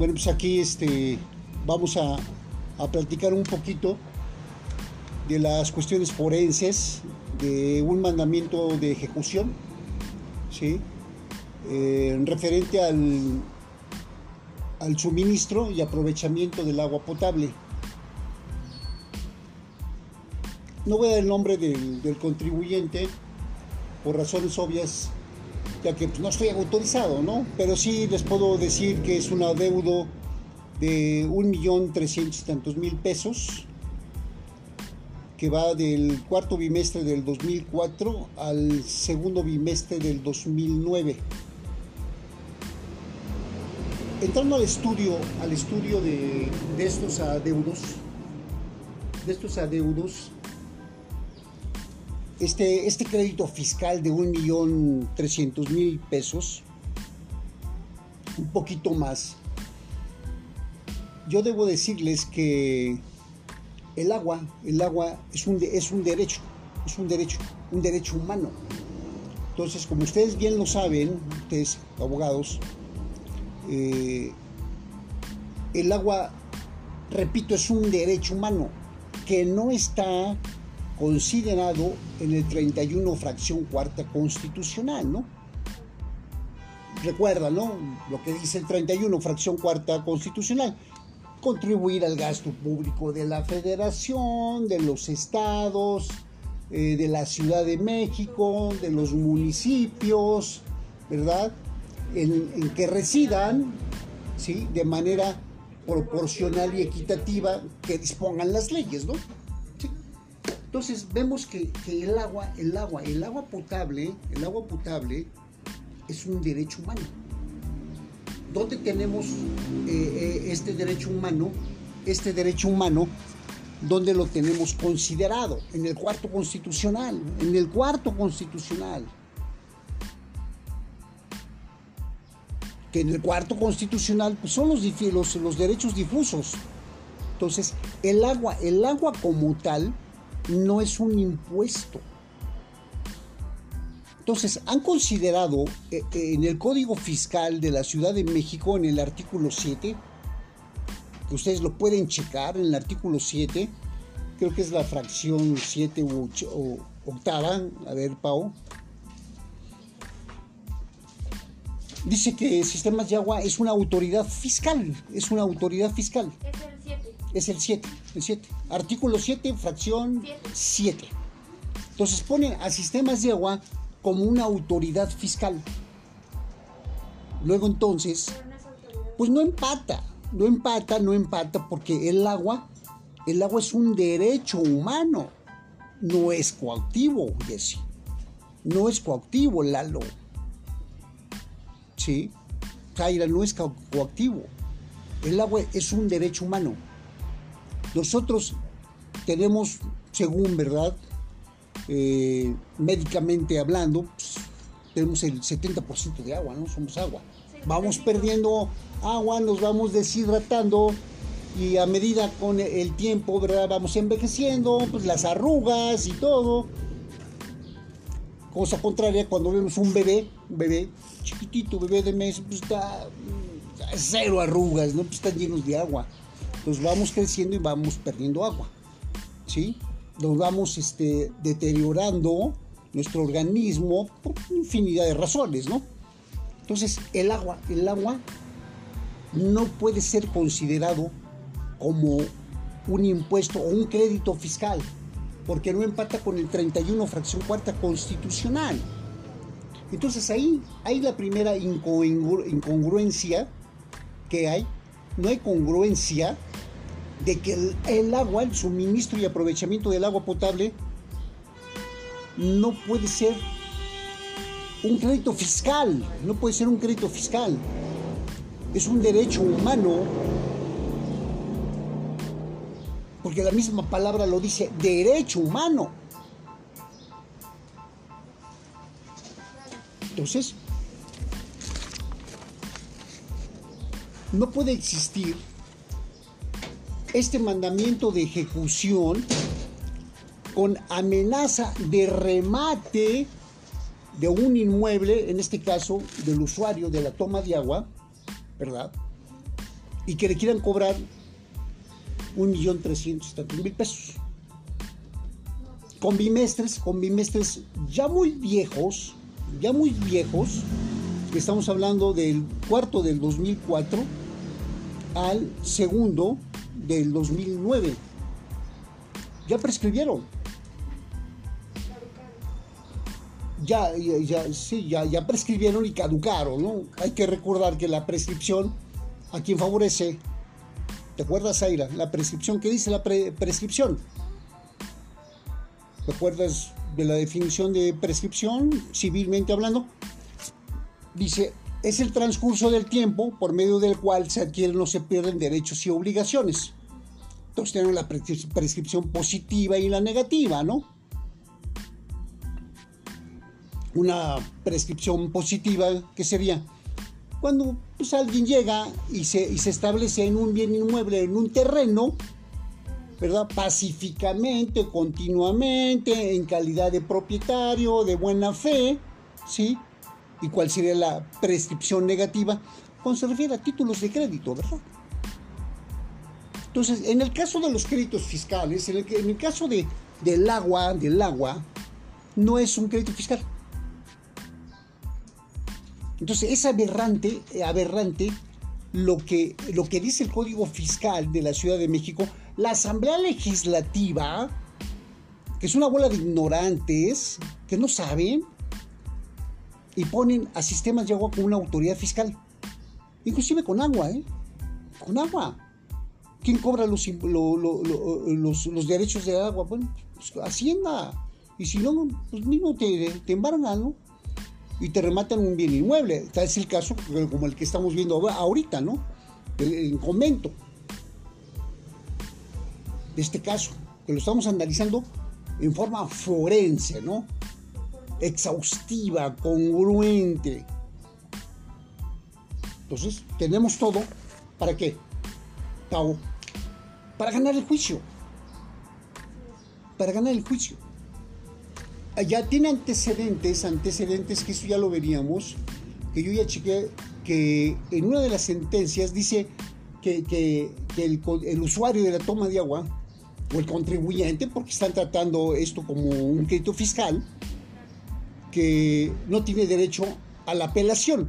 Bueno, pues aquí este, vamos a, platicar un poquito de las cuestiones forenses, de un mandamiento de ejecución, ¿sí? Eh, referente al, al suministro y aprovechamiento del agua potable. No voy a dar el nombre del contribuyente por razones obvias ya que pues, no estoy autorizado, ¿no? Pero sí les puedo decir que es un adeudo de un millón trescientos tantos mil pesos que va del cuarto bimestre del 2004 al segundo bimestre del 2009. Entrando al estudio, al estudio de, de estos adeudos, de estos adeudos, este, este crédito fiscal de 1.300.000 pesos, un poquito más, yo debo decirles que el agua, el agua es un, es un derecho, es un derecho, un derecho humano. Entonces, como ustedes bien lo saben, ustedes abogados, eh, el agua, repito, es un derecho humano que no está considerado en el 31 fracción cuarta constitucional, ¿no? Recuerda, ¿no? Lo que dice el 31 fracción cuarta constitucional. Contribuir al gasto público de la federación, de los estados, eh, de la Ciudad de México, de los municipios, ¿verdad? En, en que residan, ¿sí? De manera proporcional y equitativa que dispongan las leyes, ¿no? Entonces vemos que, el agua, el agua, el agua potable, el agua potable es un derecho humano. ¿Dónde tenemos eh, eh, este derecho humano? Este derecho humano, ¿dónde lo tenemos considerado? En el cuarto constitucional, en el cuarto constitucional. Que en el cuarto constitucional pues, son los, los, los derechos difusos. Entonces, el agua, el agua como tal, no es un impuesto. Entonces, han considerado eh, eh, en el Código Fiscal de la Ciudad de México, en el artículo 7, que ustedes lo pueden checar en el artículo 7, creo que es la fracción 7 o octava, a ver, Pau. Dice que Sistemas de Agua es una autoridad fiscal, es una autoridad fiscal 7, el 7. Artículo 7, fracción 7. Entonces ponen a sistemas de agua como una autoridad fiscal. Luego entonces, pues no empata, no empata, no empata porque el agua, el agua es un derecho humano, no es coactivo, Jesse. No es coactivo, Lalo. ¿Sí? Jaira, no es coactivo. El agua es un derecho humano. Nosotros tenemos, según verdad, eh, médicamente hablando, pues, tenemos el 70% de agua, ¿no? Somos agua. Vamos perdiendo agua, nos vamos deshidratando y a medida con el tiempo, ¿verdad? Vamos envejeciendo, pues las arrugas y todo. Cosa contraria, cuando vemos un bebé, un bebé chiquitito, bebé de mes, pues está cero arrugas, ¿no? Pues están llenos de agua. Entonces vamos creciendo y vamos perdiendo agua, ¿sí? Nos vamos este, deteriorando nuestro organismo por infinidad de razones, ¿no? Entonces el agua, el agua no puede ser considerado como un impuesto o un crédito fiscal, porque no empata con el 31 fracción cuarta constitucional. Entonces ahí hay la primera incongruencia que hay, no hay congruencia de que el, agua, el suministro y aprovechamiento del agua potable no puede ser un crédito fiscal, no puede ser un crédito fiscal. Es un derecho humano, porque la misma palabra lo dice, derecho humano. Entonces, no puede existir este mandamiento de ejecución con amenaza de remate de un inmueble, en este caso del usuario de la toma de agua, ¿verdad? y que le quieran cobrar un millón trescientos mil pesos. Con bimestres, con bimestres ya muy viejos, ya muy viejos, estamos hablando del cuarto del 2004 al segundo del 2009. Ya prescribieron. Ya, ya, sí, ya, ya prescribieron y caducaron, ¿no? Hay que recordar que la prescripción a quien favorece, ¿te acuerdas, Aira? La prescripción, ¿qué dice la prescripción? ¿Te acuerdas de la definición de prescripción, civilmente hablando? Dice, es el transcurso del tiempo por medio del cual se adquieren o se pierden derechos y obligaciones. Entonces tenemos la prescripción positiva y la negativa, ¿no? Una prescripción positiva, ¿qué sería? Cuando pues, alguien llega y se, y se establece en un bien inmueble, en un terreno, ¿verdad? Pacíficamente, continuamente, en calidad de propietario, de buena fe, ¿sí? ¿Y cuál sería la prescripción negativa? Cuando se refiere a títulos de crédito, ¿verdad? Entonces, en el caso de los créditos fiscales, en el, en el caso de, del agua, del agua, no es un crédito fiscal. Entonces, es aberrante, aberrante lo que, lo que dice el Código Fiscal de la Ciudad de México. La Asamblea Legislativa, que es una bola de ignorantes, que no saben, y ponen a sistemas de agua con una autoridad fiscal. Inclusive con agua, ¿eh? Con agua. ¿Quién cobra los, los, derechos de agua? Bueno, pues, Hacienda. Y si no, pues mismo te, te embargan, ¿no? Y te rematan un bien inmueble. Tal es el caso como el que estamos viendo ahorita, ¿no? En convento. De este caso, que lo estamos analizando en forma forense, ¿no? Exhaustiva, congruente. Entonces, tenemos todo. ¿Para qué? Para ganar el juicio. Para ganar el juicio. Ya tiene antecedentes, antecedentes que eso ya lo veríamos, que yo ya chequé que en una de las sentencias dice que, el, el usuario de la toma de agua o el contribuyente, porque están tratando esto como un crédito fiscal, que no tiene derecho a la apelación,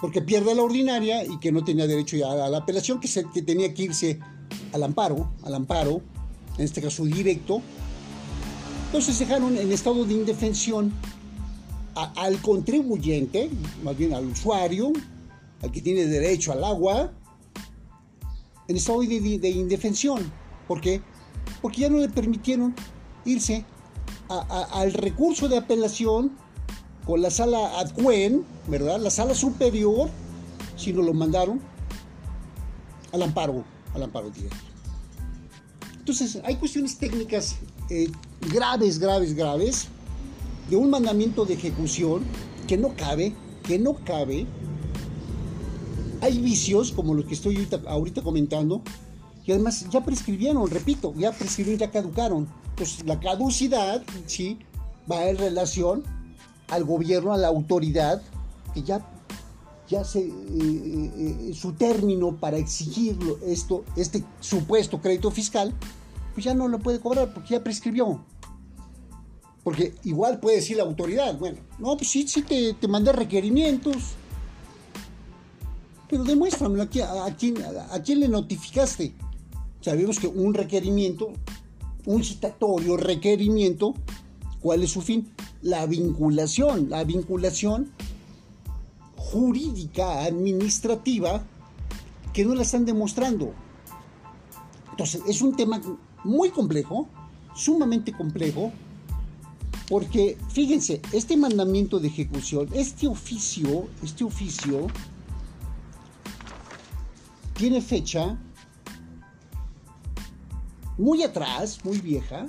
porque pierde la ordinaria y que no tenía derecho ya a la apelación, que, se, que tenía que irse al amparo, al amparo, en este caso directo. Entonces dejaron en estado de indefensión al contribuyente, más bien al usuario, al que tiene derecho al agua, en estado de, de indefensión. ¿Por qué? Porque ya no le permitieron irse al recurso de apelación con la sala adcuen, ¿verdad? La sala superior, si no lo mandaron al amparo, al amparo directo. Entonces, hay cuestiones técnicas eh, graves, graves, graves, de un mandamiento de ejecución que no cabe, que no cabe. Hay vicios, como los que estoy ahorita, ahorita comentando, y además ya prescribieron, repito, ya prescribieron, ya caducaron. Pues la caducidad, ¿sí? Va en relación al gobierno, a la autoridad, que ya, ya se, eh, eh, su término para exigir esto, este supuesto crédito fiscal, pues ya no lo puede cobrar porque ya prescribió. Porque igual puede decir la autoridad, bueno, no, pues sí, sí te, te mandé requerimientos, pero demuéstramelo a, a, quién, a quién le notificaste. Sabemos que un requerimiento un citatorio, requerimiento, ¿cuál es su fin? La vinculación, la vinculación jurídica, administrativa, que no la están demostrando. Entonces, es un tema muy complejo, sumamente complejo, porque fíjense, este mandamiento de ejecución, este oficio, este oficio, tiene fecha muy atrás, muy vieja,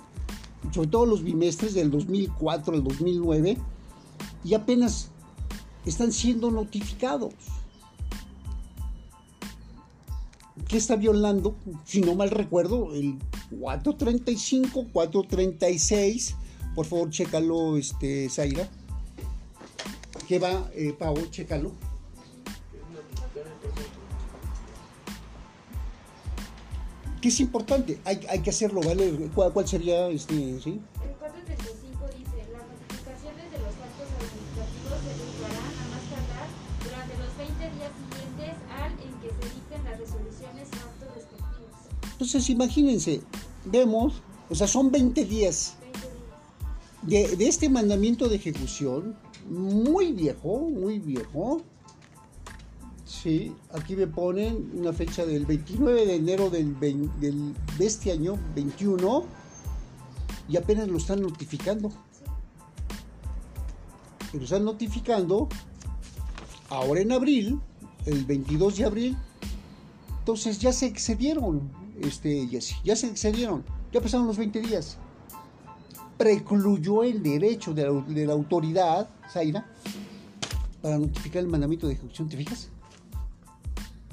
sobre todo los bimestres del 2004 al 2009, y apenas están siendo notificados. ¿Qué está violando? Si no mal recuerdo, el 435, 436. Por favor, chécalo, este, Zaira. ¿Qué va, eh, Pau? Chécalo. ¿Qué es importante? Hay, hay que hacerlo, ¿vale? ¿Cuál, cuál sería este, sí? El 435 dice, las notificaciones de los actos administrativos se efectuarán a más tardar durante los 20 días siguientes al en que se dicten las resoluciones o actos respectivos. Entonces, imagínense, vemos, o sea, son 20 días 20 días. de, de este mandamiento de ejecución, muy viejo, muy viejo. Sí, aquí me ponen una fecha del 29 de enero del, de este año, 21, y apenas lo están notificando. Lo están notificando ahora en abril, el 22 de abril. Entonces ya se excedieron, este, Jessy, ya se excedieron, ya pasaron los 20 días precluyó el derecho de la, de la autoridad, Zaira, para notificar el mandamiento de ejecución, ¿te fijas?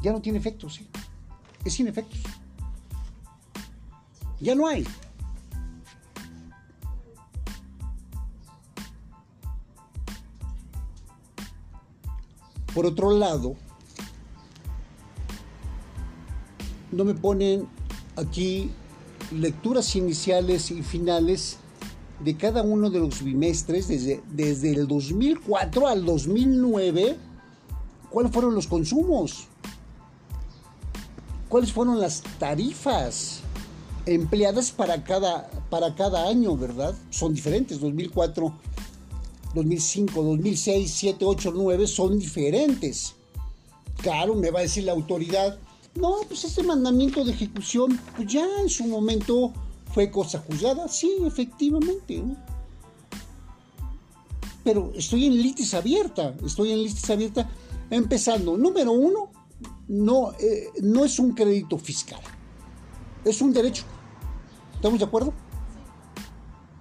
Ya no tiene efectos, ¿sí? Es sin efectos. Ya no hay. Por otro lado, no me ponen aquí lecturas iniciales y finales de cada uno de los bimestres desde, desde el 2004 al 2009. ¿Cuáles fueron los consumos? ¿Cuáles fueron las tarifas empleadas para cada, para cada año, verdad? Son diferentes. 2004, 2005, 2006, 2007, 8, 9 son diferentes. Claro, me va a decir la autoridad, no, pues este mandamiento de ejecución, pues ya en su momento fue cosa juzgada. Sí, efectivamente. Pero estoy en litis abierta, estoy en litis abierta, empezando. Número uno, no, eh, no es un crédito fiscal, es un derecho. ¿Estamos de acuerdo?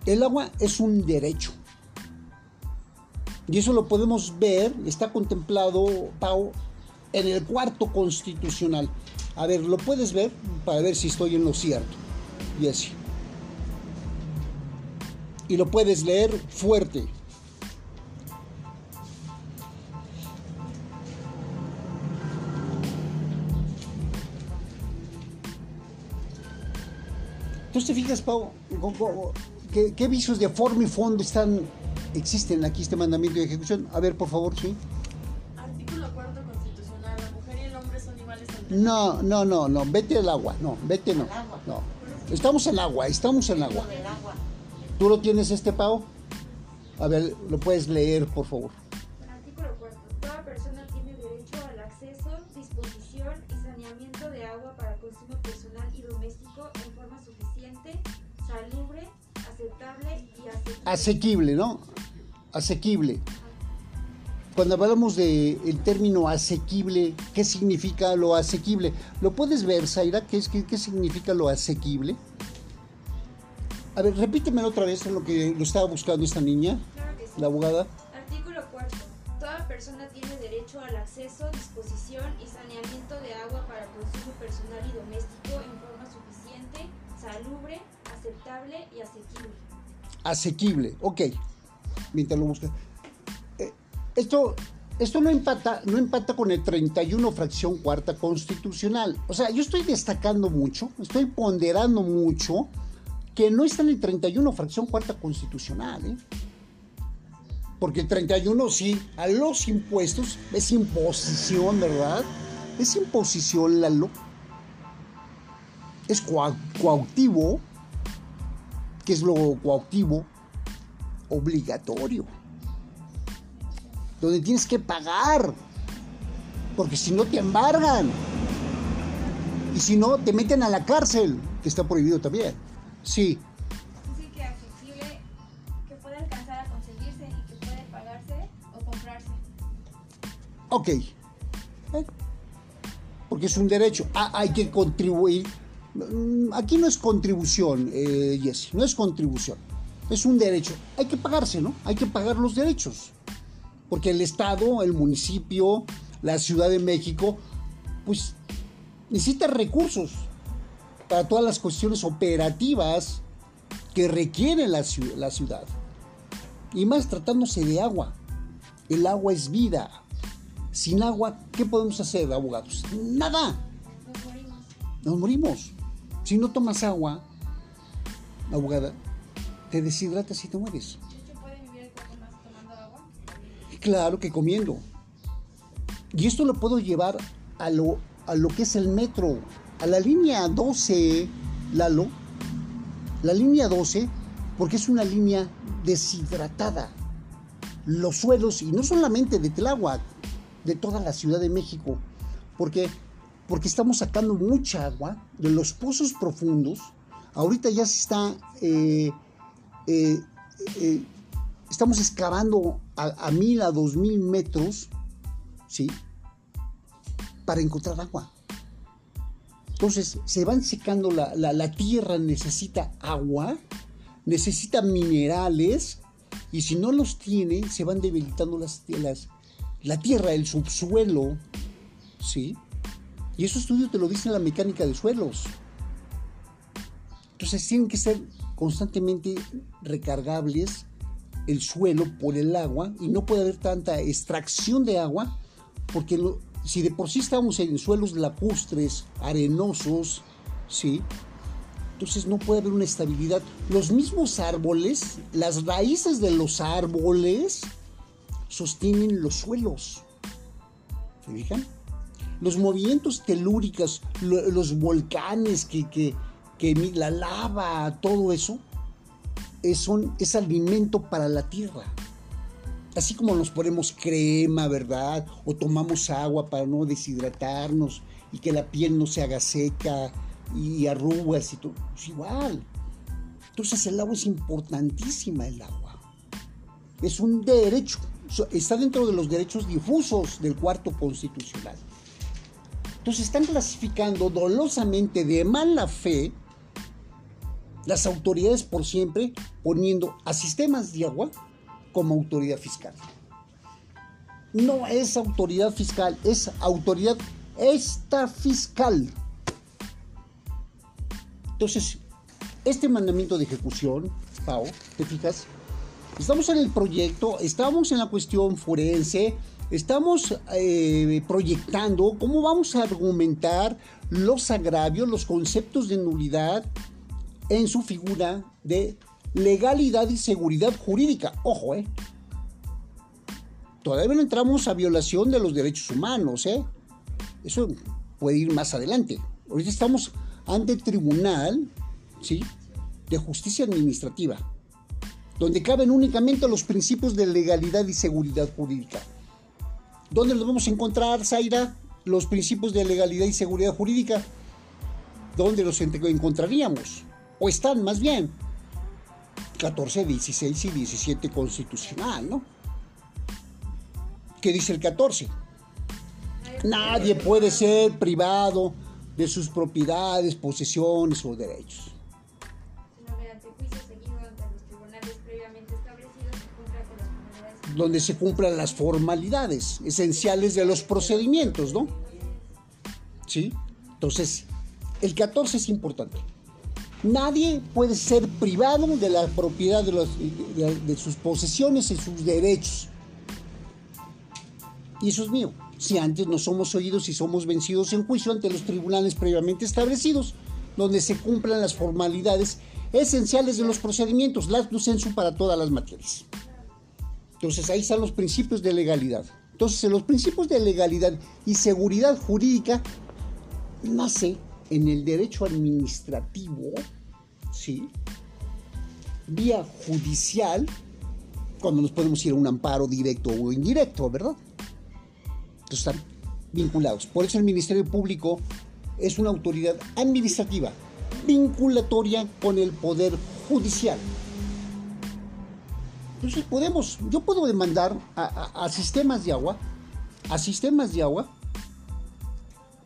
El agua es un derecho. Y eso lo podemos ver, está contemplado, Pau, en el cuarto constitucional. A ver, ¿lo puedes ver? Para ver si estoy en lo cierto. Y así. Y lo puedes leer fuerte. Entonces te fijas, Pau, ¿Cómo- cómo- ¿qué, qué vicios de forma y fondo están, existen aquí este mandamiento de ejecución? A ver, por favor, sí. Artículo cuarto constitucional. La mujer y el hombre son iguales No, no, no, no, vete al agua, no, vete no. No. Estamos en agua, estamos en agua. agua. ¿Tú lo tienes este, Pau? A ver, lo puedes leer, por favor. Asequible. ¿no? Asequible. Cuando hablamos de el término asequible, ¿qué significa lo asequible? ¿Lo puedes ver, Zaira? ¿Qué, es, qué, qué significa lo asequible? A ver, repítemelo otra vez en lo que lo estaba buscando esta niña, Claro que sí. la abogada. Artículo 4. Toda persona tiene derecho al acceso, disposición y saneamiento de agua para consumo personal y doméstico en forma suficiente, salubre, aceptable y asequible. Asequible. Ok, mientras lo busca. Eh, esto, esto no empata, no empata con el 31 fracción cuarta constitucional. O sea, yo estoy destacando mucho, estoy ponderando mucho que no está en el 31 fracción cuarta constitucional, ¿eh? Porque el 31 sí, a los impuestos es imposición, ¿verdad? Es imposición, Lalo. Es coa- ¿Qué es lo coactivo? Obligatorio. Donde tienes que pagar. Porque si no te embargan. Y si no, te meten a la cárcel, que está prohibido también. Sí, Dice que accesible, que puede alcanzar a conseguirse y que puede pagarse o comprarse. ok. Eh, Porque es un derecho. Ah, hay que contribuir. Mm, Aquí no es contribución, eh, Jessy, no es contribución. Es un derecho. Hay que pagarse, ¿no? Hay que pagar los derechos. Porque el Estado, el municipio, la Ciudad de México, pues necesita recursos para todas las cuestiones operativas que requiere la, la ciudad. Y más tratándose de agua. El agua es vida. Sin agua, ¿qué podemos hacer, abogados? Nada. Nos morimos. Nos morimos. Si no tomas agua, abogada, te deshidratas y te mueres. Puede vivir más tomando agua. Claro que comiendo. Y esto lo puedo llevar a lo, a lo que es el metro, a la línea 12, Lalo. La línea 12, porque es una línea deshidratada. Los suelos, y no solamente de Tláhuac, de toda la Ciudad de México, porque, porque estamos sacando mucha agua de los pozos profundos. Ahorita ya se está, eh, eh, eh, estamos excavando a, mil, a dos mil metros, ¿sí? Para encontrar agua. Entonces se van secando, la, la, la tierra necesita agua, necesita minerales, y si no los tiene, se van debilitando las, las, la tierra, el subsuelo, ¿sí? Y esos estudios te lo dicen la mecánica de suelos. Entonces tienen que ser constantemente recargables el suelo por el agua y no puede haber tanta extracción de agua porque si de por sí estamos en suelos lacustres, arenosos, ¿sí? Entonces no puede haber una estabilidad. Los mismos árboles, las raíces de los árboles sostienen los suelos. ¿Se fijan? Los movimientos telúricos, lo- los volcanes, que, que, que la lava, todo eso, es, son- es alimento para la tierra. Así como nos ponemos crema, ¿verdad? O tomamos agua para no deshidratarnos y que la piel no se haga seca y arrugas y todo. Es igual. Entonces el agua es importantísima, el agua. Es un derecho. Está dentro de los derechos difusos del cuarto constitucional. Entonces están clasificando dolosamente de mala fe las autoridades por siempre poniendo a sistemas de agua como autoridad fiscal. No es autoridad fiscal, es autoridad extrafiscal. Entonces, este mandamiento de ejecución, Pau, ¿te fijas? Estamos en el proyecto, estamos en la cuestión forense, estamos eh, proyectando cómo vamos a argumentar los agravios, los conceptos de nulidad en su figura de legalidad y seguridad jurídica. Ojo, ¿eh? Todavía no entramos a violación de los derechos humanos, ¿eh? Eso puede ir más adelante. Ahorita estamos ante tribunal, ¿sí? De justicia administrativa, donde caben únicamente los principios de legalidad y seguridad jurídica. ¿Dónde los vamos a encontrar, Zaira? Los principios de legalidad y seguridad jurídica. ¿Dónde los encontraríamos? O están más bien. 14, 16 y 17 constitucional, ¿no? ¿Qué dice el 14? Nadie puede ser privado de sus propiedades, posesiones o derechos. Donde se cumplan las formalidades esenciales de los procedimientos, ¿no? ¿Sí? Entonces, el 14 es importante. Nadie puede ser privado de la propiedad de, los- de- sus posesiones y sus derechos. Y eso es mío. Si antes no somos oídos y somos vencidos en juicio ante los tribunales previamente establecidos, donde se cumplan las formalidades esenciales de los procedimientos, las sensu para todas las materias. Entonces ahí están los principios de legalidad. Entonces los principios de legalidad y seguridad jurídica nace en el derecho administrativo, ¿sí? Vía judicial, cuando nos podemos ir a un amparo directo o indirecto, ¿verdad? Entonces están vinculados. Por eso el Ministerio Público es una autoridad administrativa vinculatoria con el Poder Judicial. Entonces podemos, yo puedo demandar a, a- sistemas de agua, a sistemas de agua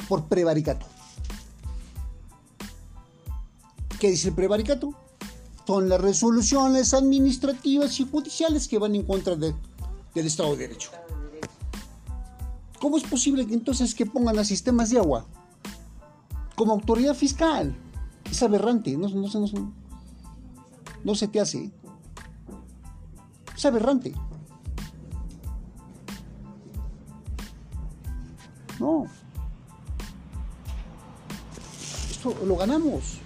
por prevaricato. ¿Qué dice el prevaricato? Son las resoluciones administrativas y judiciales que van en contra de- del Estado de Derecho. ¿Cómo es posible que entonces que pongan a sistemas de agua como autoridad fiscal? Es aberrante, no, no, no, no se te hace. Es aberrante. No. Esto lo ganamos.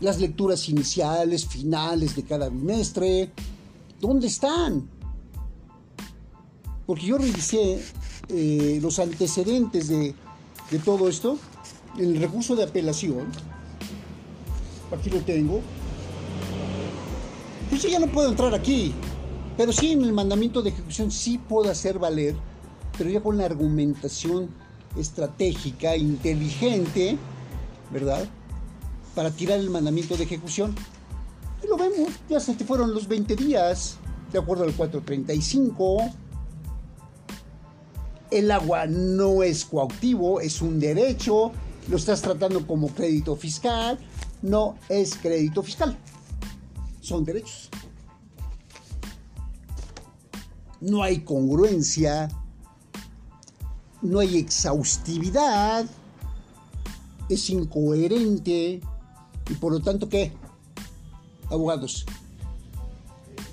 Las lecturas iniciales, finales de cada bimestre. ¿Dónde están? Porque yo revisé eh, los antecedentes de, de todo esto. El recurso de apelación. Aquí lo tengo. Pues yo ya no puedo entrar aquí. Pero sí, en el mandamiento de ejecución sí puedo hacer valer, pero ya con la argumentación estratégica, inteligente, ¿verdad? Para tirar el mandamiento de ejecución. Y lo vemos, ya se te fueron los 20 días, de acuerdo al 435. El agua no es coactivo, es un derecho, lo estás tratando como crédito fiscal, no es crédito fiscal, son derechos no hay congruencia, no hay exhaustividad, es incoherente y por lo tanto, ¿qué? Abogados,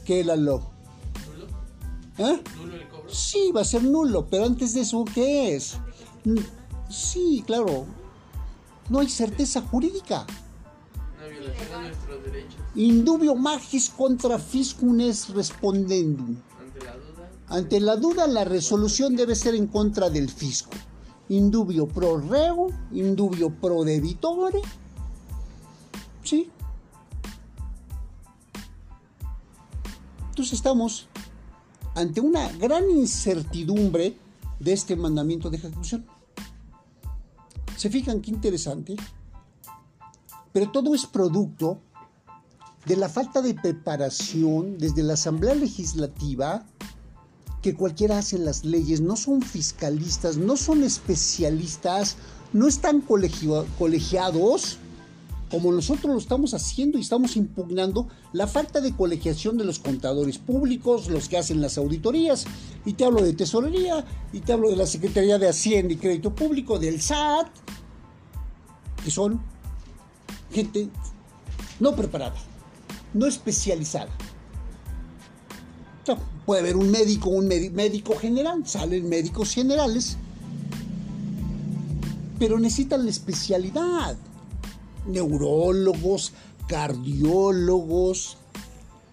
¿qué la lo? ¿Nulo? ¿Eh? ¿Nulo el cobro? Sí, va a ser nulo, pero antes de eso, ¿qué es? Sí, claro, no hay certeza jurídica. Una violación a nuestros derechos Indubio magis contra fiscum es respondendum. ante la duda. Ante la duda, la resolución debe ser en contra del fisco. Indubio pro reo, indubio pro debitore. ¿Sí? Entonces estamos ante una gran incertidumbre de este mandamiento de ejecución. ¿Se fijan qué interesante? Pero todo es producto de la falta de preparación desde la Asamblea Legislativa que cualquiera hace las leyes, no son fiscalistas, no son especialistas, no están colegiados como nosotros lo estamos haciendo y estamos impugnando la falta de colegiación de los contadores públicos, los que hacen las auditorías, y te hablo de tesorería, y te hablo de la Secretaría de Hacienda y Crédito Público, del SAT, que son gente no preparada, no especializada. Puede haber un médico, un médi- médico general, salen médicos generales, pero necesitan la especialidad. Neurólogos, cardiólogos,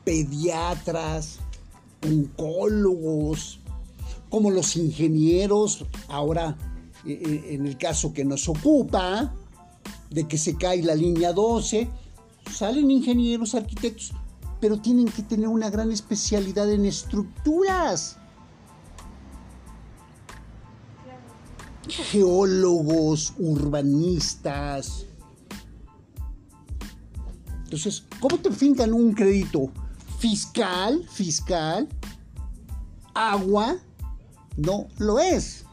pediatras, oncólogos, como los ingenieros, ahora eh, eh, en el caso que nos ocupa, de que se cae la línea 12, salen ingenieros, arquitectos, pero tienen que tener una gran especialidad en estructuras. Geólogos, urbanistas. Entonces, ¿cómo te fincan un crédito fiscal, fiscal? Agua no lo es.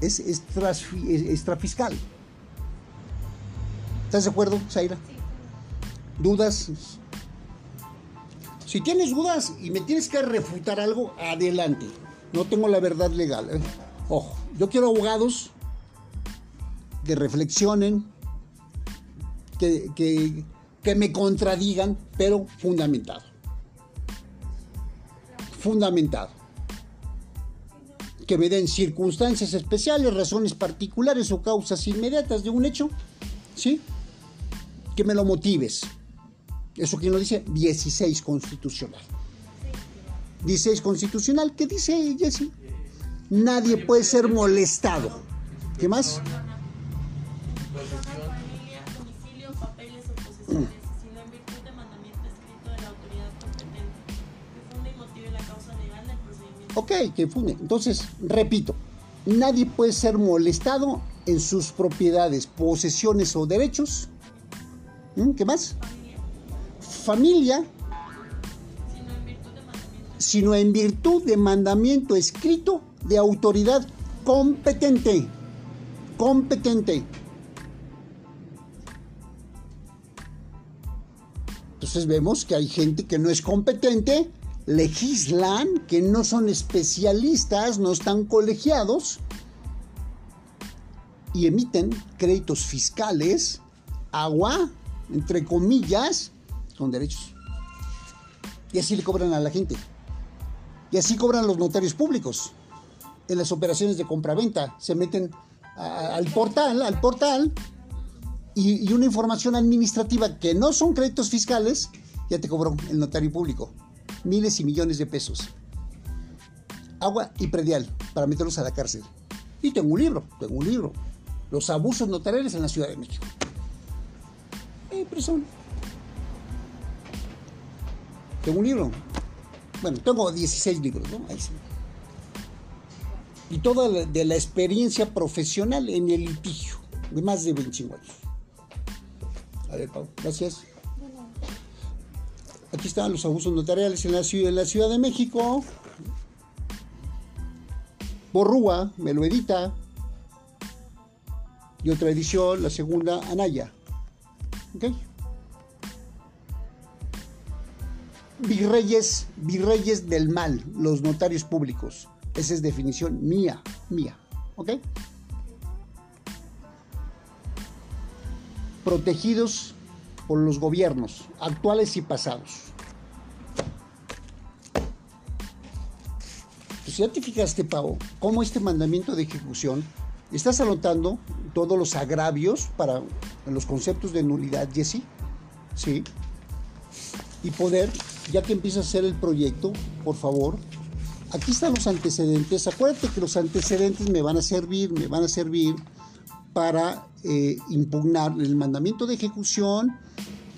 Es extrafiscal. ¿Estás de acuerdo, Zaira? ¿Dudas? Si tienes dudas y me tienes que refutar algo, adelante. No tengo la verdad legal. ¿eh? Ojo, yo quiero abogados que reflexionen, que, que- que me contradigan, pero fundamentado. Fundamentado. Que me den circunstancias especiales, razones particulares o causas inmediatas de un hecho, ¿sí? Que me lo motives. ¿Eso quién lo dice? 16 constitucional. 16 constitucional, ¿qué dice Jesse? Nadie puede ser molestado. ¿Qué más? Ok, que funde. Entonces, repito, nadie puede ser molestado en sus propiedades, posesiones o derechos. ¿Mm? ¿Qué más? Familia, Sino en virtud de mandamiento escrito de autoridad competente. Competente. Entonces vemos que hay gente que no es competente, legislan, que no son especialistas, no están colegiados y emiten créditos fiscales, agua, entre comillas, con derechos. Y así le cobran a la gente. Y así cobran los notarios públicos. En las operaciones de compraventa se meten al portal, al portal, y, una información administrativa que no son créditos fiscales, ya te cobró el notario público. Miles y millones de pesos. Agua y predial para meterlos a la cárcel. Y tengo un libro, tengo un libro. Los abusos notariales en la Ciudad de México. Eh, pero Tengo un libro. Bueno, tengo 16 libros, ¿no? Ahí sí. Y toda de la experiencia profesional en el litigio, de más de 25 años. A ver, Pau, gracias. Aquí están los abusos notariales en la ciudad, en la ciudad de México. Borrúa, me lo edita. Y otra edición, la segunda, Anaya. ¿Ok? Virreyes, virreyes del mal, los notarios públicos. Esa es definición mía, mía. ¿Ok? Protegidos por los gobiernos, actuales y pasados. Pues ya te fijaste, Pau, cómo este mandamiento de ejecución estás anotando todos los agravios para los conceptos de nulidad, Jesse. Sí. Y poder, ya que empieza a hacer el proyecto, por favor, aquí están los antecedentes. Acuérdate que los antecedentes me van a servir, me van a servir para eh, impugnar el mandamiento de ejecución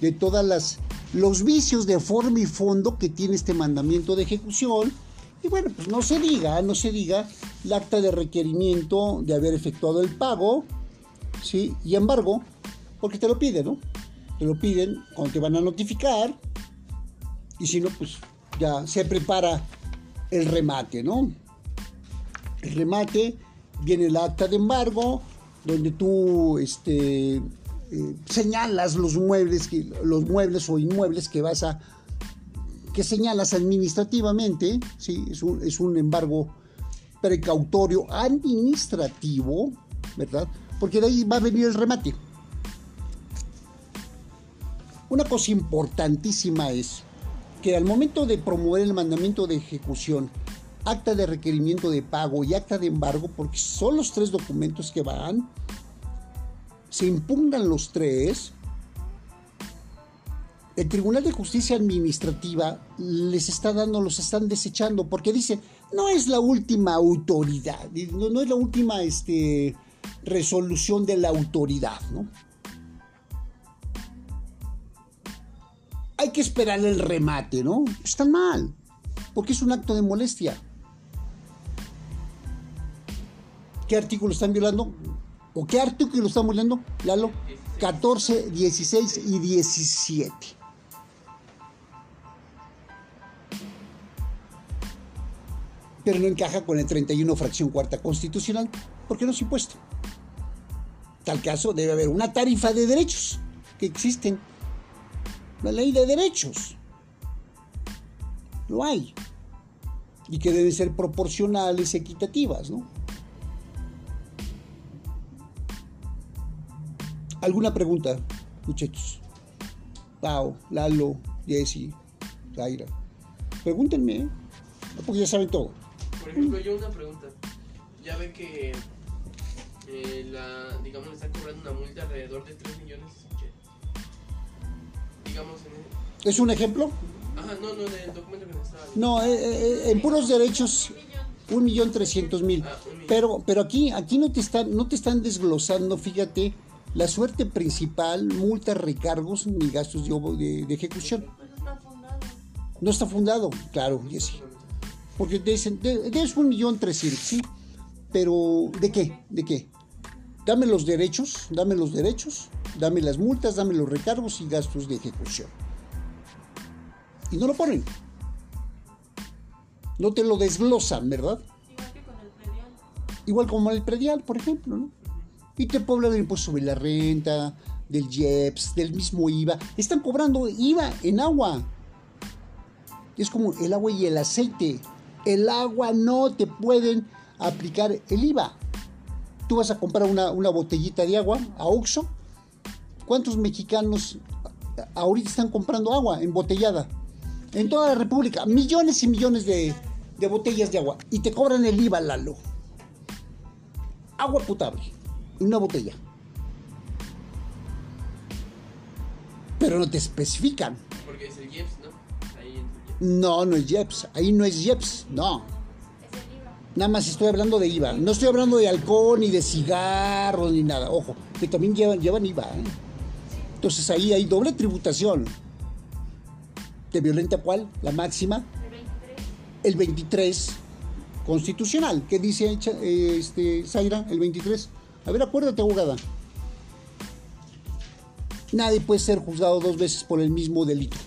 de todas las los vicios de forma y fondo que tiene este mandamiento de ejecución. Y bueno pues no se diga no se diga el acta de requerimiento de haber efectuado el pago sí y embargo porque te lo piden no te lo piden cuando te van a notificar y si no pues ya se prepara el remate no el remate viene el acta de embargo donde tú este, eh, señalas los muebles, que, los muebles o inmuebles que vas a que señalas administrativamente, sí, es un, es un embargo precautorio administrativo, ¿verdad? Porque de ahí va a venir el remate. Una cosa importantísima es que al momento de promover el mandamiento de ejecución, acta de requerimiento de pago y acta de embargo, porque son los tres documentos que van, se impugnan los tres, el Tribunal de Justicia Administrativa les está dando, los están desechando, porque dice, no es la última autoridad, no, es la última este, resolución de la autoridad, ¿no? Hay que esperar el remate, ¿no? Están mal, porque es un acto de molestia. ¿Qué artículo están violando? ¿O qué artículo están violando? Lalo, 14, 16 y 17. Pero no encaja con el 31 fracción cuarta constitucional, porque no es impuesto. Tal caso debe haber una tarifa de derechos que existen. La ley de derechos. Lo hay. Y que deben ser proporcionales, equitativas, ¿no? ¿Alguna pregunta, muchachos? Pau, Lalo, Jessy, Zaira. Pregúntenme, ¿eh? Porque ya saben todo. Por ejemplo, yo una pregunta. Ya ve que eh, la, digamos, le están cobrando una multa alrededor de 3 millones. Que, digamos, en el- ¿Es un ejemplo? Ajá, no, no, del documento que me estaba leyendo. No, eh, eh, en puros derechos, un millón trescientos mil. Ah. Pero, pero aquí, aquí no te están, no te están desglosando, fíjate, la suerte principal, multas, recargos ni gastos de, ob- de- de ejecución. Está fundado. No está fundado, claro, Jessy. Porque te dicen, debes un millón trescientos, sí. Pero, ¿de qué? ¿De qué? Dame los derechos, dame los derechos, dame las multas, dame los recargos y gastos de ejecución. Y no lo ponen. No te lo desglosan, ¿verdad? Igual que con el predial. Igual como el predial, por ejemplo, ¿no? Y te poblan el impuesto sobre la renta, del IEPS, del mismo IVA. Están cobrando IVA en agua. Es como el agua y el aceite. El agua no te pueden aplicar el IVA. Tú vas a comprar una, una botellita de agua a Oxxo. ¿Cuántos mexicanos ahorita están comprando agua embotellada? En toda la República, millones y millones de, de botellas de agua. Y te cobran el IVA, Lalo agua potable una botella. pero no te especifican. Porque es el IEPS, ¿no? Ahí el IEPS. No, no es IEPS. Ahí no es IEPS, no. Es el IVA. Nada más estoy hablando de IVA. No estoy hablando de alcohol, ni de cigarros, ni nada. Ojo, que también llevan, llevan IVA. ¿eh? Entonces ahí hay doble tributación. ¿De violenta cuál? La máxima. El 23. El 23 constitucional. ¿Qué dice eh, este, Zaira? El 23. A ver, acuérdate, abogada. Nadie puede ser juzgado dos veces por el mismo delito.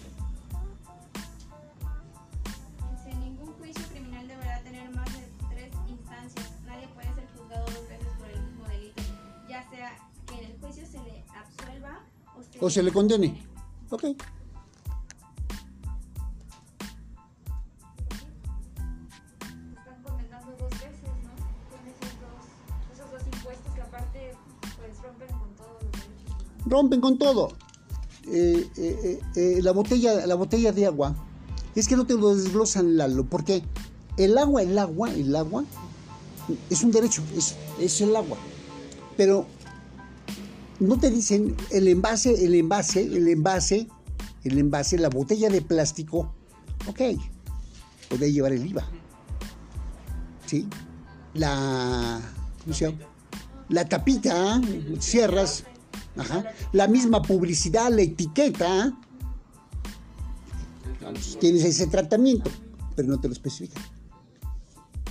O se, le condene. Ok. Rompen con todo. Eh, eh, eh, eh, la, botella, la botella de agua, es que no te lo desglosan, Lalo, porque el agua, el agua, el agua, es un derecho, es el agua. Pero no te dicen el envase, el envase, el envase, el envase, la botella de plástico, ok, puede llevar el IVA. ¿Sí? La, ¿cómo se llama? La tapita, cierras, ajá, la misma publicidad, la etiqueta, tienes ese tratamiento, pero no te lo especifican.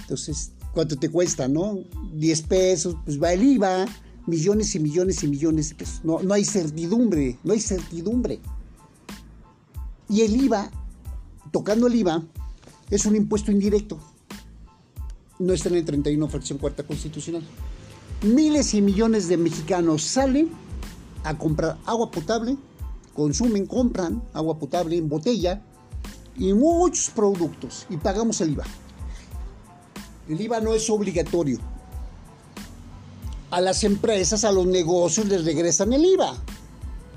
Entonces, ¿cuánto te cuesta, no? 10 pesos, pues va el IVA, millones y millones y millones de pesos. No, no hay certidumbre, no hay certidumbre. Y el IVA, tocando el IVA, es un impuesto indirecto. No está en el 31 fracción cuarta constitucional. Miles y millones de mexicanos salen a comprar agua potable, consumen, compran agua potable en botella y muchos productos y pagamos el IVA. El IVA no es obligatorio. A las empresas, a los negocios les regresan el IVA.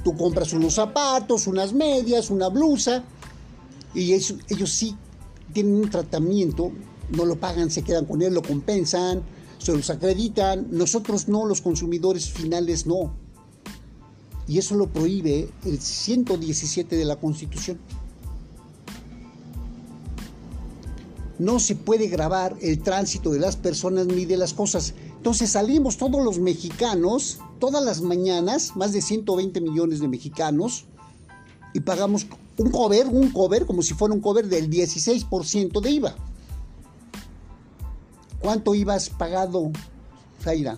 Tú compras unos zapatos, unas medias, una blusa y eso- ellos sí tienen un tratamiento, no lo pagan, se quedan con él, lo compensan, se los acreditan. Nosotros no, los consumidores finales no. Y eso lo prohíbe el 117 de la Constitución. No se puede grabar el tránsito de las personas ni de las cosas. Entonces salimos todos los mexicanos, todas las mañanas, más de 120 millones de mexicanos, y pagamos un cover, un cover, como si fuera un cover del 16% de IVA. ¿Cuánto IVA has pagado, Zaira?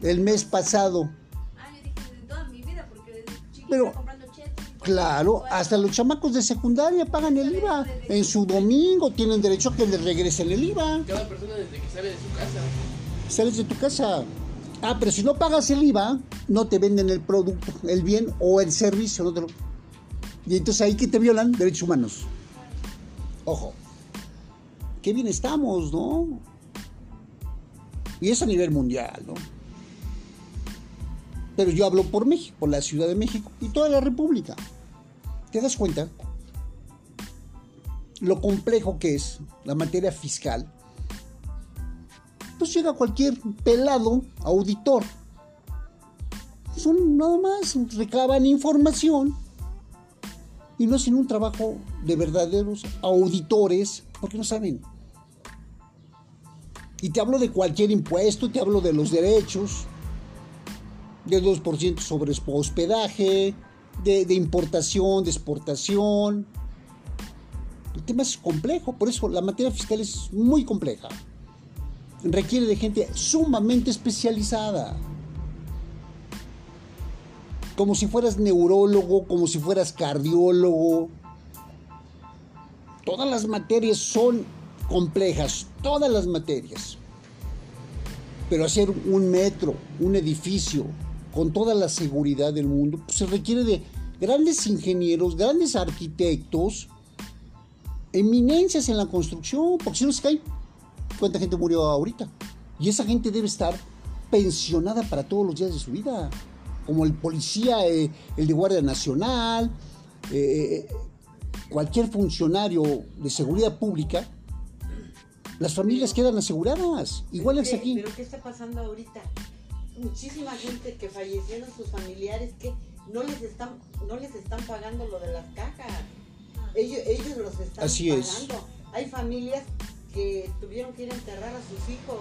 El mes pasado. Ah, yo dije desde toda mi vida, porque desde chiquita Pero- comprando chetos. Claro, hasta los chamacos de secundaria pagan el IVA. En su domingo tienen derecho a que les regresen el IVA. Cada persona desde que sale de su casa. Sales de tu casa. Ah, pero si no pagas el IVA, no te venden el producto, el bien o el servicio. No Y entonces ahí que te violan derechos humanos. Ojo. Qué bien estamos, ¿no? Y es a nivel mundial, ¿no? Pero yo hablo por México, por la Ciudad de México y toda la República. ¿Te das cuenta? Lo complejo que es la materia fiscal pues llega cualquier pelado auditor. Son nada más, recaban información y no hacen un trabajo de verdaderos auditores porque no saben. Y te hablo de cualquier impuesto, te hablo de los derechos, del 2% sobre hospedaje, de, de importación, de exportación. El tema es complejo, por eso la materia fiscal es muy compleja requiere de gente sumamente especializada. Como si fueras neurólogo, como si fueras cardiólogo. Todas las materias son complejas, todas las materias. Pero hacer un metro, un edificio, con toda la seguridad del mundo, pues se requiere de grandes ingenieros, grandes arquitectos, eminencias en la construcción, porque si no se cae, ¿Cuánta gente murió ahorita? Y esa gente debe estar pensionada para todos los días de su vida. Como el policía, eh, el de Guardia Nacional, eh, cualquier funcionario de seguridad pública, las familias quedan aseguradas. Igual es ¿Qué- aquí. Pero ¿qué está pasando ahorita? Muchísima gente que fallecieron sus familiares que no les están, no les están pagando lo de las cajas. Ellos, ellos los están Así es. pagando. Hay familias que tuvieron que ir a enterrar a sus hijos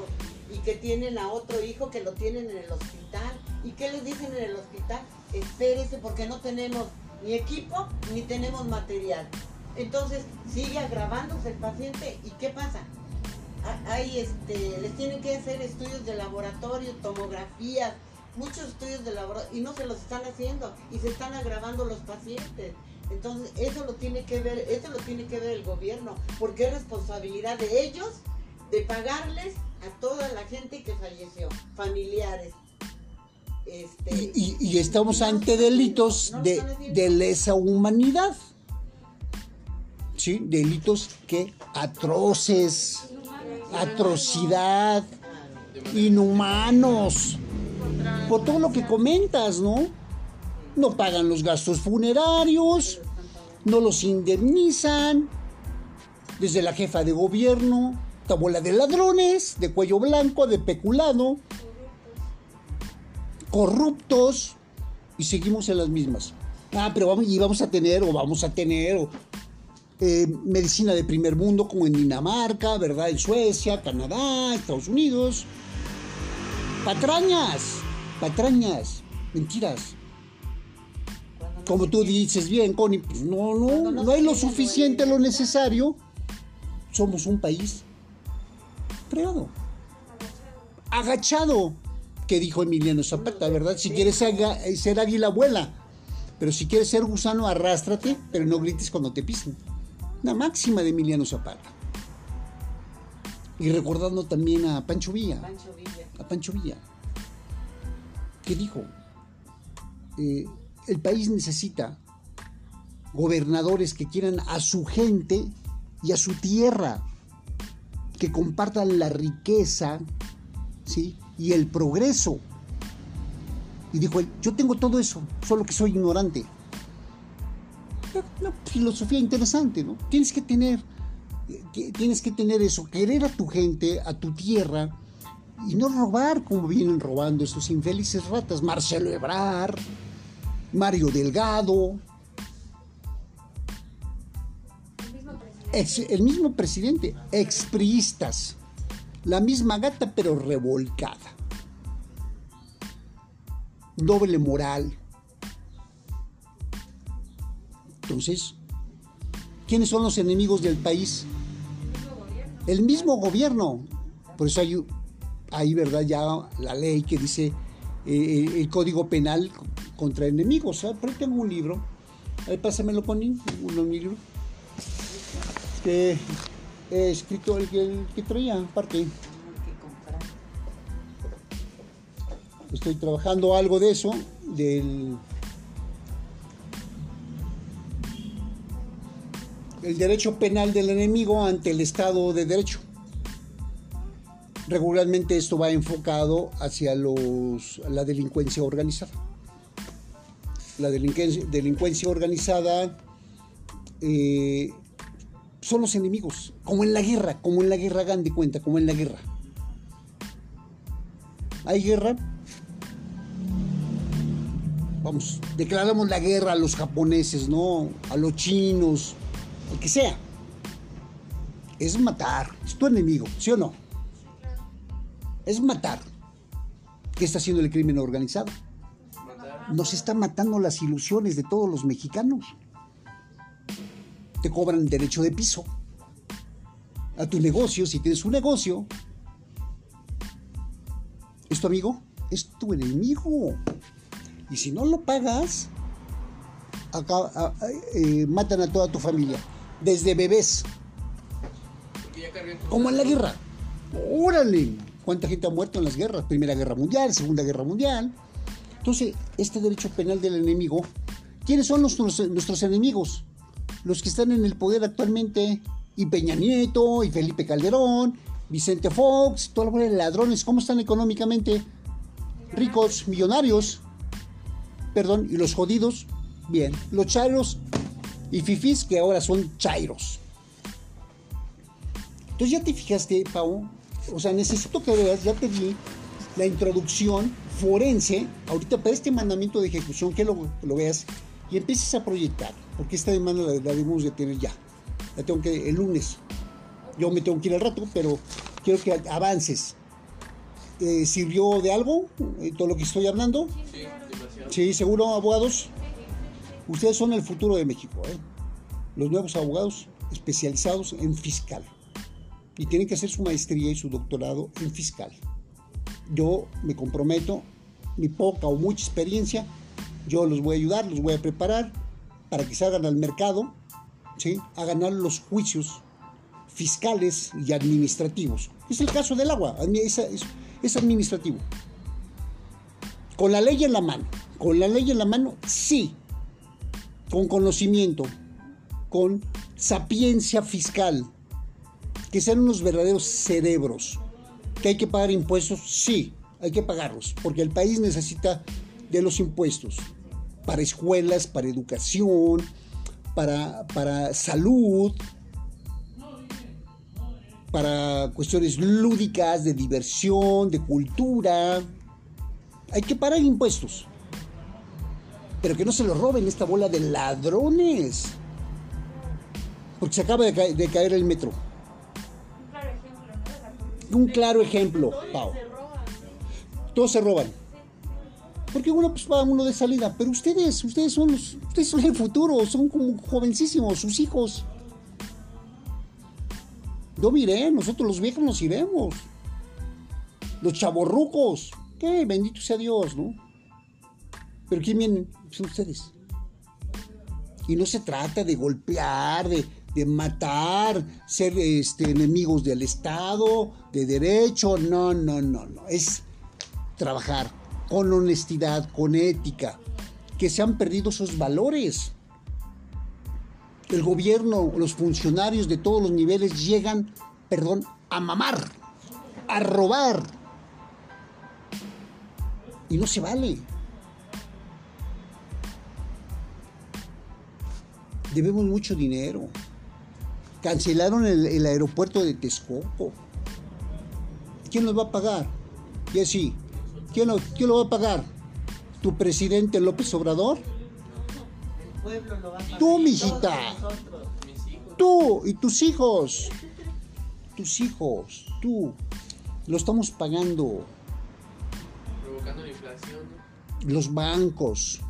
y que tienen a otro hijo que lo tienen en el hospital. ¿Y qué les dicen en el hospital? Espérese porque no tenemos ni equipo ni tenemos material. Entonces sigue agravándose el paciente y ¿qué pasa? Hay este, les tienen que hacer estudios de laboratorio, tomografías, muchos estudios de laboratorio y no se los están haciendo y se están agravando los pacientes. Entonces, eso lo tiene que ver, eso lo tiene que ver el gobierno, porque es responsabilidad de ellos de pagarles a toda la gente que falleció, familiares. Este, Y, y- y estamos ante delitos de, de lesa humanidad. ¿Sí? Delitos que atroces, atrocidad, inhumanos. Por todo lo que comentas, ¿no? No pagan los gastos funerarios, no los indemnizan. Desde la jefa de gobierno, esta bola de ladrones, de cuello blanco, de peculado, corruptos, y seguimos en las mismas. Ah, pero vamos, y vamos a tener, o vamos a tener, o, eh, medicina de primer mundo como en Dinamarca, ¿verdad? En Suecia, Canadá, Estados Unidos. Patrañas, patrañas, mentiras. Como tú dices bien, Connie, pues no, no, no hay lo suficiente, lo necesario. Somos un país fregado, agachado, que dijo Emiliano Zapata, ¿verdad? Si quieres ser águila, vuela. Pero si quieres ser gusano, arrástrate, pero no grites cuando te pisen. Una máxima de Emiliano Zapata. Y recordando también a Pancho Villa Pancho Villa. a Pancho Villa, que dijo, eh, el país necesita gobernadores que quieran a su gente y a su tierra, que compartan la riqueza ¿sí? y el progreso. Y dijo él, yo tengo todo eso, solo que soy ignorante. Una filosofía interesante, ¿no? Tienes que tener, tienes que tener eso, querer a tu gente, a tu tierra, y no robar como vienen robando estos infelices ratas. Marcelo Ebrar, Mario Delgado, El mismo presidente. ex- el mismo presidente, expriistas, la misma gata pero revolcada. Doble moral. Entonces, ¿quiénes son los enemigos del país? El mismo gobierno. Por eso hay, hay ¿verdad? Ya la ley que dice eh, el código penal contra enemigos. ¿sabes? Pero tengo un libro. Ahí pásamelo, Connie, uno mi libro. Que he escrito el que, el que traía, aparte. Estoy trabajando algo de eso, del el derecho penal del enemigo ante el Estado de Derecho. Regularmente esto va enfocado hacia los, la delincuencia organizada. La delincuencia, delincuencia organizada eh, son los enemigos, como en la guerra, como en la guerra Gandhi cuenta, como en la guerra. Hay guerra, vamos, declaramos la guerra a los japoneses, ¿no? A los chinos, al que sea. Es matar, es tu enemigo, ¿sí o no? Es matar. ¿Qué está haciendo el crimen organizado? Nos está matando las ilusiones de todos los mexicanos. Te cobran derecho de piso a tu negocio, si tienes un negocio. ¿Es tu amigo? Es tu enemigo. Y si no lo pagas, acá, a- a- eh, matan a toda tu familia. Desde bebés, como en la guerra. ¡Órale! ¿Cuánta gente ha muerto en las guerras? Primera Guerra Mundial, Segunda Guerra Mundial. Entonces, este derecho penal del enemigo, ¿quiénes son nuestros, enemigos? Los que están en el poder actualmente, y Peña Nieto, y Felipe Calderón, Vicente Fox, toda la de ladrones, ¿cómo están económicamente? Ricos, millonarios, perdón, y los jodidos, bien. Los chairos y fifís que ahora son chairos. Entonces ya te fijaste, Pau, o sea, necesito que veas, ya te di la introducción forense, ahorita para este mandamiento de ejecución, que lo, lo veas y empieces a proyectar, porque esta demanda la, la debemos de tener ya. La tengo que el lunes. Yo me tengo que ir al rato, pero quiero que avances. Eh, ¿Sirvió de algo eh, todo lo que estoy hablando? Sí. Sí, seguro, abogados. Ustedes son el futuro de México, ¿eh? Los nuevos abogados especializados en fiscal. Y tienen que hacer su maestría y su doctorado en fiscal. Yo me comprometo, mi poca o mucha experiencia, yo los voy a ayudar, los voy a preparar para que salgan al mercado, ¿sí? A ganar los juicios fiscales y administrativos. Es el caso del agua, es administrativo. Con la ley en la mano, con la ley en la mano, sí, con conocimiento, con sapiencia fiscal, que sean unos verdaderos cerebros. ¿Que hay que pagar impuestos? Sí, hay que pagarlos, porque el país necesita de los impuestos para escuelas, para educación, para, para salud, para cuestiones lúdicas, de diversión, de cultura. Hay que pagar impuestos. Pero que no se lo roben esta bola de ladrones. Porque se acaba de, ca- de caer el metro. Un claro ejemplo, Pau. Todos se roban. Porque uno pues va uno de salida. Pero ustedes, ustedes son los, ustedes son el futuro, son como jovencísimos, sus hijos. Yo miré, nosotros los viejos nos iremos. Los chavorrucos. ¿Qué? Bendito sea Dios, ¿no? Pero ¿quién vienen? Son ustedes. Y no se trata de golpear, de, de matar, ser este, enemigos del Estado, de derecho. No, no, no, no. Es trabajar con honestidad, con ética. Que se han perdido esos valores. El gobierno, los funcionarios de todos los niveles llegan, perdón, a mamar, a robar. Y no se vale. Debemos mucho dinero. Cancelaron el, el aeropuerto de Texcoco. ¿Quién nos va a pagar? Y así, ¿quién lo, quién lo va a pagar? ¿Tu presidente López Obrador? El pueblo lo va a pagar. Tú, mijita. Tú y tus hijos. Tus hijos, tú. Lo estamos pagando. Provocando la inflación. Los bancos.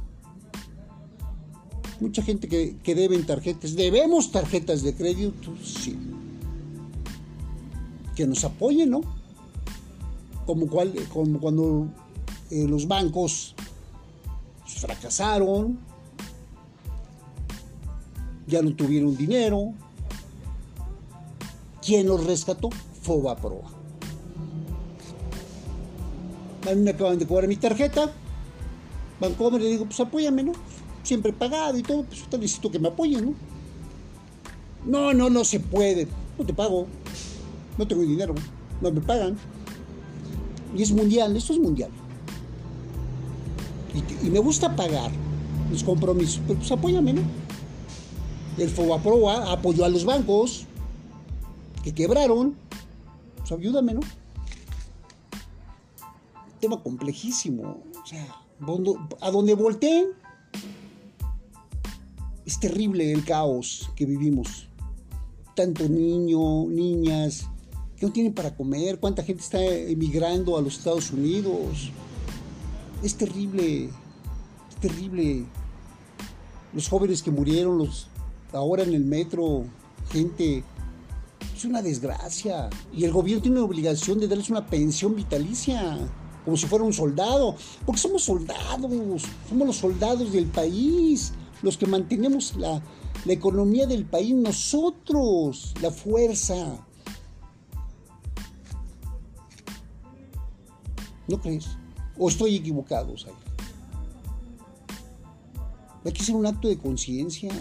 Mucha gente que, que deben tarjetas. Debemos tarjetas de crédito, sí. Que nos apoyen, ¿no? Como, cual, como cuando eh, los bancos fracasaron, ya no tuvieron dinero. ¿Quién los rescató? Fobaproa. A mí me acaban de cobrar mi tarjeta. Bancomer le digo, pues apóyame, ¿no? Siempre pagado y todo, pues necesito que me apoyen, ¿no? No, no, no se puede. No te pago. No tengo dinero. No me pagan. Y es mundial, esto es mundial. Y, me gusta pagar los compromisos, pero pues apóyame, ¿no? El Fobaproa apoyó a los bancos que quebraron. Pues ayúdame, ¿no? Tema complejísimo. O sea, a donde volteen, es terrible el caos que vivimos. Tanto niño, niñas, que no tienen para comer, cuánta gente está emigrando a los Estados Unidos. Es terrible, es terrible. Los jóvenes que murieron, los ahora en el metro, gente, es una desgracia. Y el gobierno tiene una obligación de darles una pensión vitalicia, como si fuera un soldado. Porque somos soldados, somos los soldados del país, los que mantenemos la, economía del país, nosotros, la fuerza. ¿No crees? ¿O estoy equivocado, Zaya? Hay que hacer un acto de conciencia.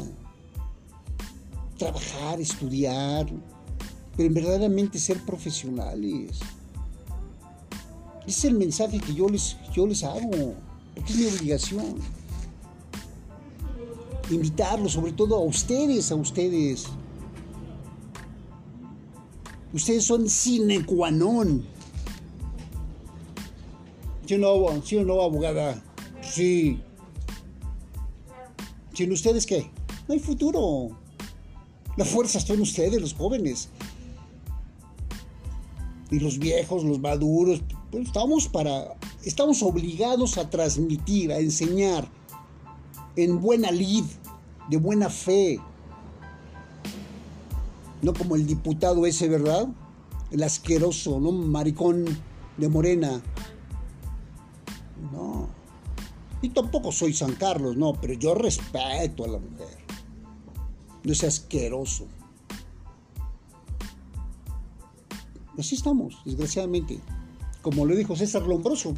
Trabajar, estudiar, pero verdaderamente ser profesionales. Ese es el mensaje que yo les, yo les hago, porque es mi obligación. Invitarlos, sobre todo a ustedes, a ustedes. Ustedes son sine qua non. ¿Sí o no, sí o no, abogada? Sí. ¿Sin ustedes qué? No hay futuro. La fuerza está en ustedes, los jóvenes. Y los viejos, los maduros. Pues estamos para. Estamos obligados a transmitir, a enseñar en buena lid, de buena fe. No como el diputado ese, ¿verdad? El asqueroso, ¿no? Maricón de Morena. No. Y tampoco soy San Carlos, no, pero yo respeto a la mujer. No es asqueroso. Así estamos, desgraciadamente. Como lo dijo César Lombroso,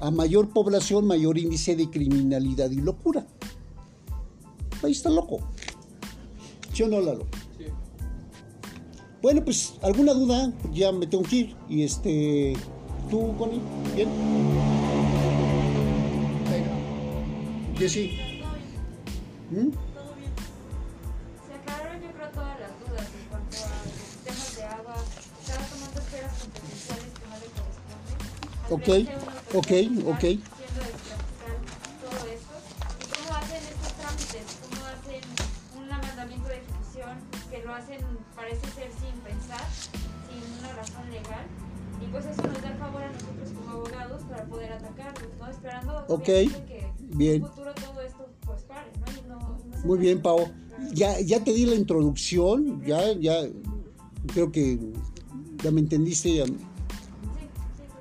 a mayor población, mayor índice de criminalidad y locura. Ahí está loco. ¿Sí o no, Lalo? Sí. Bueno, pues, ¿alguna duda? Ya me tengo que ir. Y este. ¿Tú, Connie? ¿Bien? Jessy. Todo bien. ¿Mm? Todo Ok, ok, presidente ok. Siendo extrafiscal, todo esto. ¿Y cómo hacen estos trámites? ¿Cómo hacen un mandamiento de ejecución que lo hacen, parece ser sin pensar, sin una razón legal? Y pues eso nos da el favor a nosotros como abogados para poder atacarlos, ¿no? Esperando Ok, obviamente, que bien. en un futuro todo esto pues pare, ¿no? No- no Muy bien, Pau. Ya, ya te di la introducción, ya, ya, creo que ya me entendiste ya,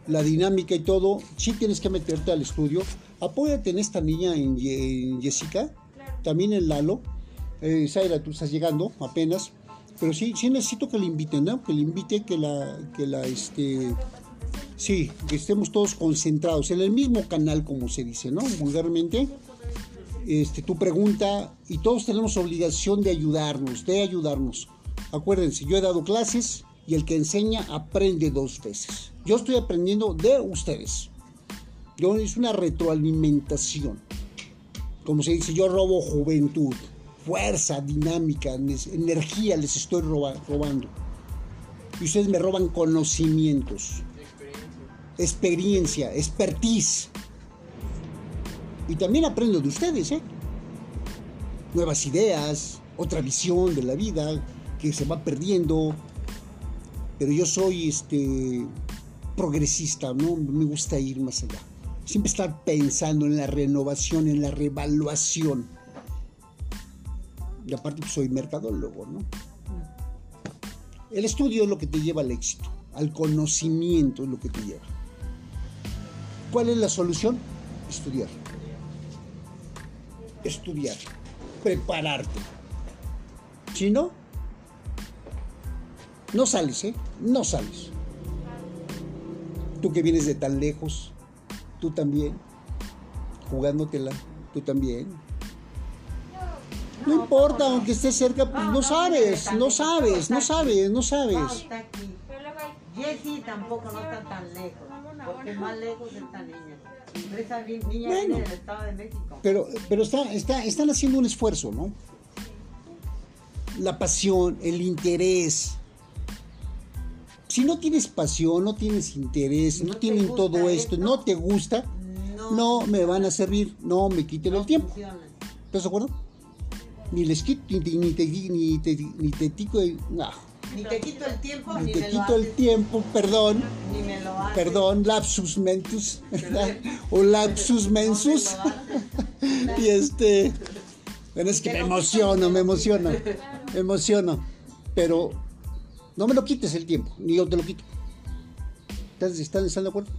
la dinámica y todo. Sí tienes que meterte al estudio. Apóyate en esta niña, en, Ye- en Jessica, claro. también en Lalo. Eh, Zaira, tú estás llegando apenas. Pero sí, sí necesito que le inviten, ¿no? Que le invite, que la, que la, este... Sí, que estemos todos concentrados en el mismo canal, como se dice, ¿no? Vulgarmente. Este, tu pregunta, y todos tenemos obligación de ayudarnos, de ayudarnos. Acuérdense, yo he dado clases y el que enseña aprende dos veces. Yo estoy aprendiendo de ustedes. Yo es una retroalimentación. Como se dice, yo robo juventud, fuerza, dinámica, energía les estoy roba- robando. Y ustedes me roban conocimientos Experiencia. experiencia, expertise. Y también aprendo de ustedes, ¿eh? Nuevas ideas, otra visión de la vida que se va perdiendo. Pero yo soy este progresista, ¿no? Me gusta ir más allá. Siempre estar pensando en la renovación, en la revaluación. Y aparte pues, soy mercadólogo, ¿no? El estudio es lo que te lleva al éxito, al conocimiento es lo que te lleva. ¿Cuál es la solución? Estudiar. Estudiar. Prepararte. Si no, no sales, ¿eh? No sales. Tú que vienes de tan lejos, tú también, jugándotela, tú también. No importa, aunque estés cerca, pues no sabes, no sabes, no sabes, no sabes. Jessie tampoco no está tan lejos. Porque más lejos esta niña. Esa niña viene del Estado de México. Pero, pero está, está, están haciendo un esfuerzo, ¿no? La pasión, el interés. Si no tienes pasión, no tienes interés, no, tienen gusta todo esto, no te gusta, No, no me van a servir, no me quiten no el tiempo. funciona. ¿Estás de acuerdo? Ni les quito, ni te, ni te, ni te, ni te tico el- no, Ni te quito el tiempo, ni ni, te me lo quito el haces. tiempo, perdón, Ni me lo haces. perdón, lapsus mentus, ¿verdad? o lapsus me mensus. Y este. Bueno, es que me emociono, me emociono. Me emociono. Pero no me lo quites el tiempo, ni yo te lo quito. ¿Estás, están, están de acuerdo?